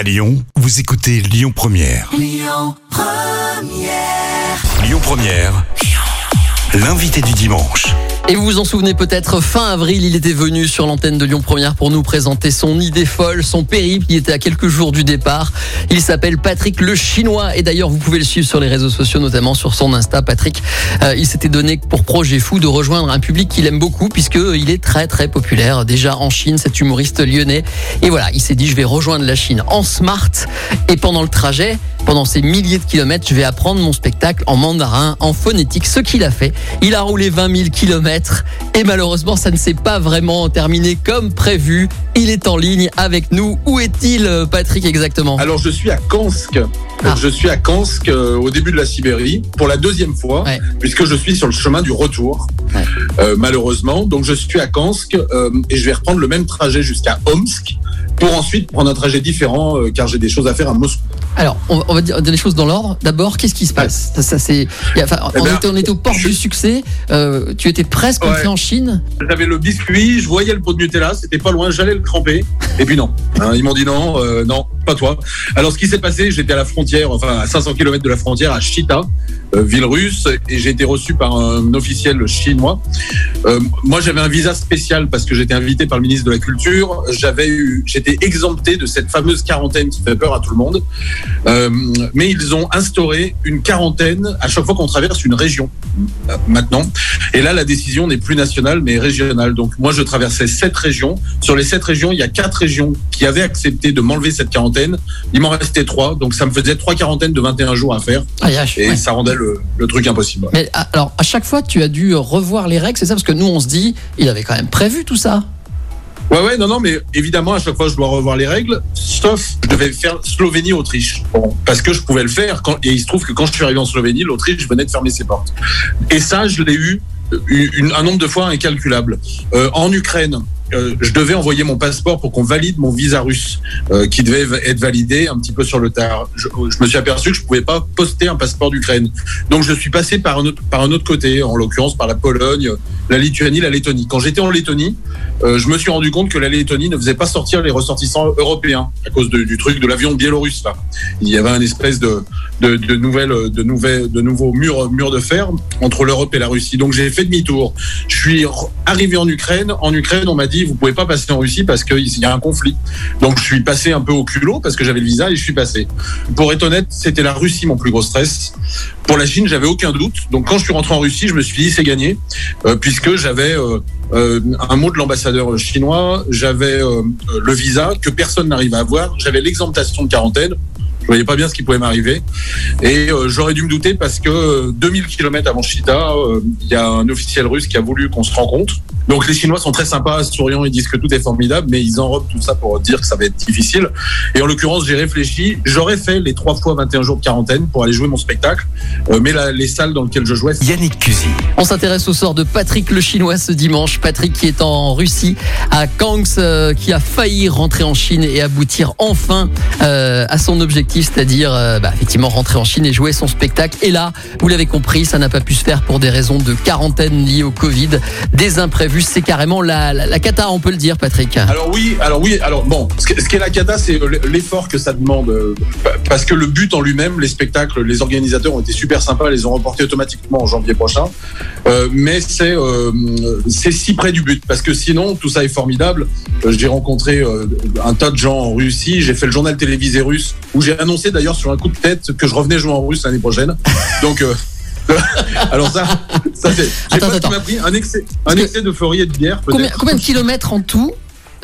À Lyon, vous écoutez Lyon Première. Lyon Première. L'invité du dimanche. Et vous vous en souvenez peut-être, fin avril, il était venu sur l'antenne de Lyon Première pour nous présenter son idée folle, son périple. Il était à quelques jours du départ. Il s'appelle Patrick le Chinois. Et d'ailleurs, vous pouvez le suivre sur les réseaux sociaux, notamment sur son Insta. Patrick, euh, il s'était donné pour projet fou de rejoindre un public qu'il aime beaucoup, puisqu'il est très très populaire. Déjà en Chine, cet humoriste lyonnais. Et voilà, il s'est dit, je vais rejoindre la Chine en smart. Et pendant le trajet, pendant ces milliers de kilomètres, je vais apprendre mon spectacle en mandarin, en phonétique, ce qu'il a fait. Il a roulé 20 000 kilomètres et malheureusement, ça ne s'est pas vraiment terminé comme prévu. Il est en ligne avec nous. Où est-il, Patrick, exactement? Alors, je suis à Kansk. Ah. Je suis à Kansk euh, au début de la Sibérie pour la deuxième fois, Ouais. puisque je suis sur le chemin du retour, Ouais. euh, malheureusement. Donc, je suis à Kansk euh, et je vais reprendre le même trajet jusqu'à Omsk pour ensuite prendre un trajet différent, car j'ai des choses à faire à Moscou. Alors, on, on va dire les choses dans l'ordre. D'abord, qu'est-ce qui se passe? Ça, ça, c'est, enfin, Eh on, ben, était, on était aux portes je- du succès. Euh, tu étais presque Ouais. en Chine. J'avais le biscuit, je voyais le pot de Nutella, c'était pas loin, j'allais le cramper. Et puis non, Hein, ils m'ont dit non, euh, non, pas toi. Alors ce qui s'est passé, j'étais à la frontière, enfin à 500 km de la frontière, à Chita, euh, ville russe, et j'ai été reçu par un officiel chinois. Moi, j'avais un visa spécial parce que j'étais invité par le ministre de la Culture. J'avais eu, j'étais exempté de cette fameuse quarantaine qui fait peur à tout le monde. Euh, mais ils ont instauré une quarantaine à chaque fois qu'on traverse une région euh, maintenant. Et là, la décision n'est plus nationale, mais régionale. Donc, moi, je traversais sept régions. Sur les sept régions, il y a quatre régions qui avaient accepté de m'enlever cette quarantaine. Il m'en restait trois. Donc, ça me faisait trois quarantaines de 21 jours à faire. Ah, Et ouais. ça rendait le, le truc impossible. Mais à- alors, à chaque fois, tu as dû revoir les règles, c'est ça? Parce que nous, on se dit, il avait quand même prévu tout ça. Ouais, ouais, non, non, mais évidemment, à chaque fois, je dois revoir les règles, sauf je devais faire Slovénie-Autriche. Bon, parce que je pouvais le faire. Quand, et il se trouve que quand je suis arrivé en Slovénie, l'Autriche venait de fermer ses portes. Et ça, je l'ai eu une- un nombre de fois incalculable. Euh, en Ukraine, euh, je devais envoyer mon passeport pour qu'on valide mon visa russe, euh, qui devait va- être validé un petit peu sur le tard. Je, je me suis aperçu que je pouvais pas poster un passeport d'Ukraine. Donc je suis passé par un autre, par un autre côté, en l'occurrence par la Pologne, la Lituanie, la Lettonie. Quand j'étais en Lettonie, euh, je me suis rendu compte que la Lettonie ne faisait pas sortir les ressortissants européens à cause du truc de l'avion biélorusse là. Il y avait un espèce de de, de nouvelles de nouvelles de nouveaux murs murs de fer entre l'Europe et la Russie. Donc j'ai fait demi-tour. Je suis arrivé en Ukraine. En Ukraine, on m'a dit vous pouvez pas passer en Russie parce qu'il y a un conflit. Donc je suis passé un peu au culot parce que j'avais le visa et je suis passé. Pour être honnête, c'était la Russie mon plus gros stress. Pour la Chine, j'avais aucun doute. Donc quand je suis rentré en Russie, je me suis dit c'est gagné euh, puisque j'avais euh, euh, un mot de l'ambassadeur chinois, j'avais le visa que personne n'arrive à avoir, j'avais l'exemptation de quarantaine. Je voyais pas bien ce qui pouvait m'arriver et j'aurais dû me douter parce que euh, 2000 km avant Chita, il y a un officiel russe qui a voulu qu'on se rencontre. Donc les Chinois sont très sympas, souriants, ils disent que tout est formidable, mais ils enrobent tout ça pour dire que ça va être difficile. Et en l'occurrence, j'ai réfléchi, j'aurais fait les trois fois 21 jours de quarantaine pour aller jouer mon spectacle, euh, mais la- les salles dans lesquelles je jouais, Yannick Cusy. On s'intéresse au sort de Patrick le Chinois ce dimanche. Patrick qui est en Russie, à Kansk, euh, qui a failli rentrer en Chine et aboutir enfin euh, à son objectif, c'est-à-dire euh, bah, effectivement rentrer en Chine et jouer son spectacle. Et là, vous l'avez compris, ça n'a pas pu se faire pour des raisons de quarantaine liées au Covid, des imprévus. C'est carrément la, la, cata, on peut le dire, Patrick. Alors oui, alors oui, alors bon, ce qui ce qui est la cata, c'est l'effort que ça demande, euh, parce que le but en lui-même, les spectacles, les organisateurs ont été super sympas, les ont reportés automatiquement en janvier prochain, Euh, mais c'est euh, si près du but, parce que sinon tout ça est formidable. Euh, J'ai rencontré euh, un tas de gens en Russie, j'ai fait le journal télévisé russe, où j'ai annoncé d'ailleurs sur un coup de tête que je revenais jouer en russe l'année prochaine. Donc euh, alors ça, ça c'est. J'ai Attends, attends. pris un excès, un excès d'euphorie et de bière. combien de kilomètres en tout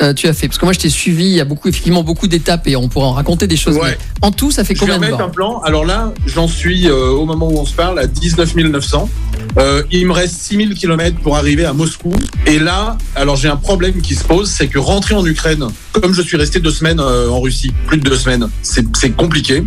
euh, tu as fait Parce que moi, je t'ai suivi, il y a beaucoup, effectivement beaucoup d'étapes et on pourra en raconter des choses. Ouais. mais en tout, ça fait Je vais combien de temps un plan. Alors là, j'en suis euh, au moment où on se parle à 19 900. Euh, il me reste 6000 km pour arriver à Moscou. Et là, alors j'ai un problème qui se pose, c'est que rentrer en Ukraine, comme je suis resté deux semaines euh, en Russie, plus de deux semaines, c'est compliqué.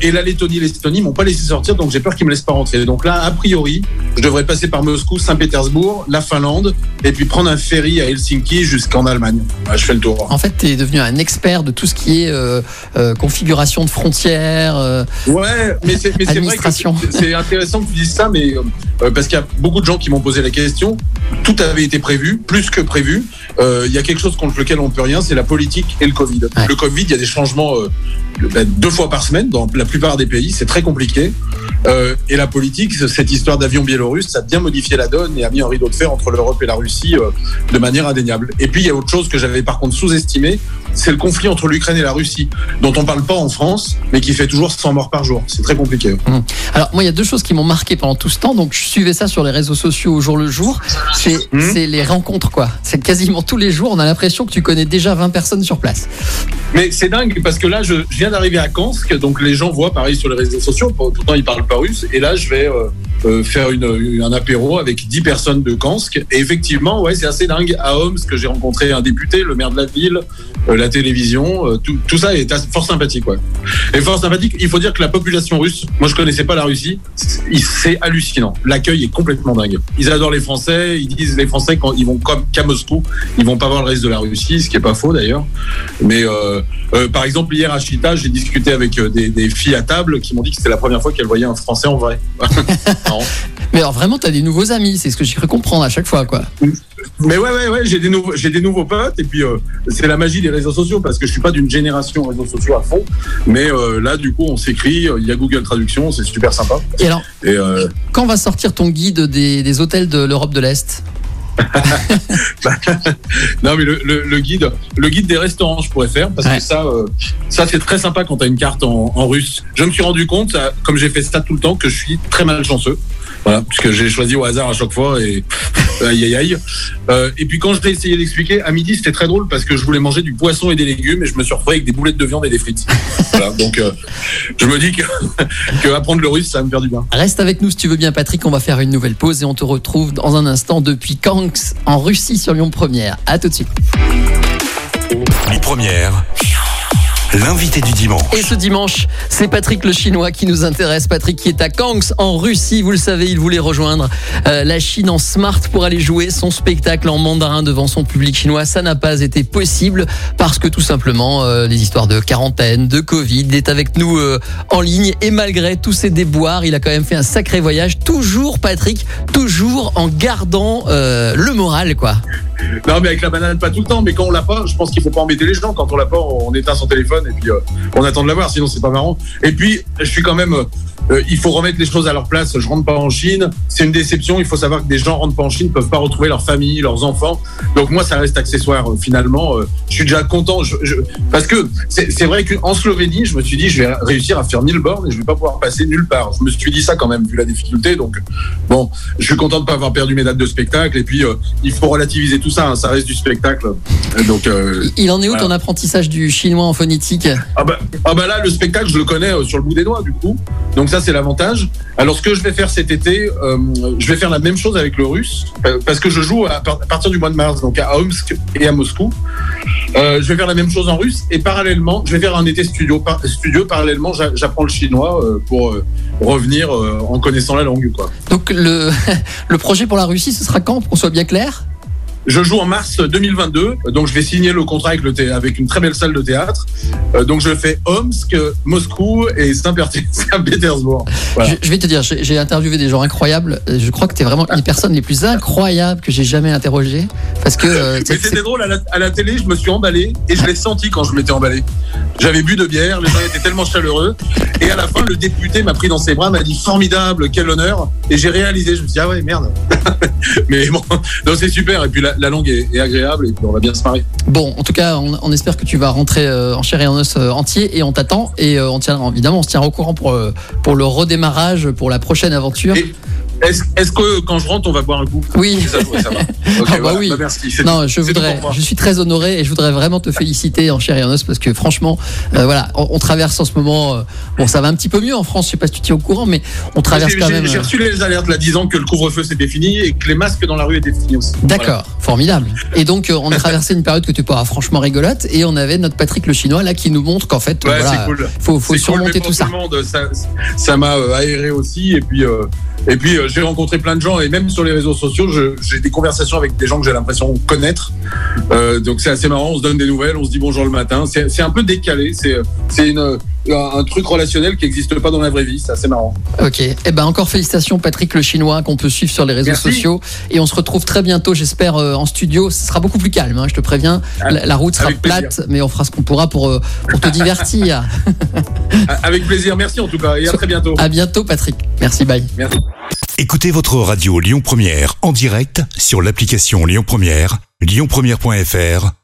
Et la Lettonie, l'Estonie m'ont pas laissé sortir, donc j'ai peur qu'ils me laissent pas rentrer. Donc là, a priori, je devrais passer par Moscou, Saint-Pétersbourg, la Finlande, et puis prendre un ferry à Helsinki jusqu'en Allemagne. Je fais le tour. En fait, tu es devenu un expert de tout ce qui est euh, euh, configuration de frontières. euh, Ouais, mais c'est vrai que c'est- intéressant que tu dises ça, mais euh, parce qu'il y a beaucoup de gens qui m'ont posé la question. Tout avait été prévu, plus que prévu. Il y a quelque chose contre lequel on ne peut rien, c'est la politique et le Covid. Ouais. Le Covid, il y a des changements ben, deux fois par semaine dans la plupart des pays, c'est très compliqué. Euh, et la politique, cette histoire d'avion biélorusse, ça a bien modifié la donne et a mis un rideau de fer entre l'Europe et la Russie euh, de manière indéniable. Et puis il y a autre chose que j'avais par contre sous-estimé, c'est le conflit entre l'Ukraine et la Russie, dont on parle pas en France, mais qui fait toujours 100 morts par jour. C'est très compliqué. Alors moi, il y a deux choses qui m'ont marqué pendant tout ce temps. Donc je suivais ça sur les réseaux sociaux au jour le jour. C'est c'est les rencontres quoi. C'est quasiment tous les jours. On a l'impression que tu connais déjà 20 personnes sur place. Mais c'est dingue parce que là, je, je viens d'arriver à Kansk, donc les gens voient pareil sur les réseaux sociaux. Pourtant, ils parlent pas Et là, je vais euh, faire une, un apéro avec 10 personnes de Kansk. Et effectivement, ouais, c'est assez dingue. À Omsk, j'ai rencontré un député, le maire de la ville, euh, la télévision. euh, tout, tout ça est fort sympathique, ouais. Et fort sympathique. Il faut dire que la population russe, moi, je connaissais pas la Russie. c'est- hallucinant. L'accueil est complètement dingue. Ils adorent les Français. Ils disent les Français quand ils vont comme qu'à Moscou, ils vont pas voir le reste de la Russie, ce qui est pas faux d'ailleurs. Mais euh, euh, par exemple, hier à Chita, j'ai discuté avec des, des filles à table qui m'ont dit que c'était la première fois qu'elles voyaient un Français en vrai. Mais alors vraiment, tu as des nouveaux amis. C'est ce que j'ai cru comprendre à chaque fois quoi. Mais ouais, ouais, ouais, j'ai des nouveaux, j'ai des nouveaux potes et puis euh, c'est la magie des réseaux sociaux parce que je suis pas d'une génération réseaux sociaux à fond. Mais euh, là, du coup, on s'écrit, euh, il y a Google Traduction, c'est super sympa. Et alors, Et euh, quand va sortir ton guide des, des hôtels de l'Europe de l'Est? non, mais le, le, le guide, le guide des restaurants, je pourrais faire parce Ouais. que ça, euh, ça c'est très sympa quand tu as une carte en, en russe. Je me suis rendu compte, ça, comme j'ai fait ça tout le temps, que je suis très malchanceux. Voilà, puisque j'ai choisi au hasard à chaque fois et aïe aïe aïe. Euh, et puis quand je l'ai essayé d'expliquer, à midi c'était très drôle parce que je voulais manger du poisson et des légumes et je me suis retrouvé avec des boulettes de viande et des frites. voilà, donc euh, je me dis que, que apprendre le russe ça va me faire du bien. Reste avec nous si tu veux bien, Patrick. On va faire une nouvelle pause et on te retrouve dans un instant depuis Kanks en Russie sur Lyon Première. À tout de suite. Les premières. L'invité du dimanche. Et ce dimanche, c'est Patrick le Chinois qui nous intéresse. Patrick qui est à Kanks en Russie. Vous le savez, il voulait rejoindre euh, la Chine en smart pour aller jouer son spectacle en mandarin devant son public chinois. Ça n'a pas été possible parce que tout simplement, euh, les histoires de quarantaine, de Covid, il est avec nous euh, en ligne. Et malgré tous ces déboires, il a quand même fait un sacré voyage. Toujours, Patrick, toujours en gardant le moral, quoi. Non, mais avec la banane, pas tout le temps. Mais quand on l'a pas, je pense qu'il faut pas embêter les gens. Quand on l'a pas, on éteint son téléphone et puis euh, on attend de l'avoir. Sinon, c'est pas marrant. Et puis, je suis quand même. euh, euh, il faut remettre les choses à leur place. Je rentre pas en Chine. C'est une déception. Il faut savoir que des gens rentrent pas en Chine, peuvent pas retrouver leur famille, leurs enfants. Donc moi, ça reste accessoire. finalement, je suis déjà content. Parce que c'est vrai qu'en Slovénie, je me suis dit, je vais réussir à faire 1000 bornes et je vais pas pouvoir passer nulle part. Je me suis dit ça quand même, vu la difficulté. Donc bon, je suis content de pas avoir perdu mes dates de spectacle. Et puis, il faut relativiser tout ça. hein, ça reste du spectacle. Donc, euh, Il en est où Voilà. ton apprentissage du chinois en phonétique? Ah, bah, ah bah là, le spectacle, je le connais euh, sur le bout des doigts, du coup. Donc ça, c'est l'avantage. Alors, ce que je vais faire cet été, euh, je vais faire la même chose avec le russe, euh, parce que je joue à, par- à partir du mois de mars, donc à Omsk et à Moscou. Euh, je vais faire la même chose en russe et parallèlement, je vais faire un été studio. Par, studio parallèlement, j'a- j'apprends le chinois euh, pour euh, revenir euh, en connaissant la langue, quoi. Donc le, le projet pour la Russie, ce sera quand? Pour qu'on soit bien clair? Je joue en mars 2022, donc je vais signer le contrat avec, le thé- avec une très belle salle de théâtre. Euh, donc je fais Omsk, Moscou et Saint-Péter- Saint-Pétersbourg. Voilà. je, je vais te dire, j'ai interviewé des gens incroyables. Je crois que tu es vraiment une des personnes les plus incroyables que j'ai jamais interrogées. Parce que euh, Mais c'était drôle, à la, à la télé, je me suis emballé et je l'ai senti quand je m'étais emballé. J'avais bu de bière, les gens étaient tellement chaleureux. Et à la fin, le député m'a pris dans ses bras, m'a dit formidable, quel honneur. Et j'ai réalisé, je me suis dit, ah ouais, merde. Mais bon, c'est super. Et puis la, la langue est, est agréable et puis on va bien se marrer. bon, en tout cas, on, on espère que tu vas rentrer euh, en chair et en os euh, entier et on t'attend. Et euh, on tiendra, évidemment, on se tiendra au courant pour, pour le redémarrage, pour la prochaine aventure. Et est-ce que quand je rentre, on va boire un coup? Oui. Ça, ouais, ça va. Ah bah voilà. oui. Bah, merci. Non, je voudrais, je suis très honoré et je voudrais vraiment te féliciter en chair et en os parce que franchement, euh, voilà, on, on traverse en ce moment. euh, bon, ça va un petit peu mieux en France. Je sais pas si tu tiens au courant, mais on traverse quand même. J'ai euh, reçu les alertes là disant que le couvre-feu c'était fini et que les masques dans la rue étaient finis aussi. D'accord, formidable. Et donc, euh, on a traversé une période que tu pas franchement rigolote et on avait notre Patrick le Chinois là qui nous montre qu'en fait, Ouais, voilà, c'est cool. faut, faut C'est cool, surmonter tout ça. monde, ça ça m'a aéré aussi et puis Et puis euh, j'ai rencontré plein de gens et même sur les réseaux sociaux, j'ai des conversations avec des gens que j'ai l'impression connaître. Euh, donc c'est assez marrant, on se donne des nouvelles, on se dit bonjour le matin. C'est un peu décalé, c'est c'est une un, un truc relationnel qui n'existe pas dans la vraie vie, c'est assez marrant. Ok. Eh ben encore félicitations Patrick le Chinois qu'on peut suivre sur les réseaux Merci. sociaux et on se retrouve très bientôt j'espère euh, en studio. Ce sera beaucoup plus calme, hein, je te préviens. La, la route sera Avec plaisir. plate, mais on fera ce qu'on pourra pour euh, pour te divertir. Avec plaisir, merci en tout cas et à très bientôt. à bientôt Patrick. Merci. Bye. Merci. Écoutez votre radio Lyon Première en direct sur l'application Lyon Première, lyonpremière.fr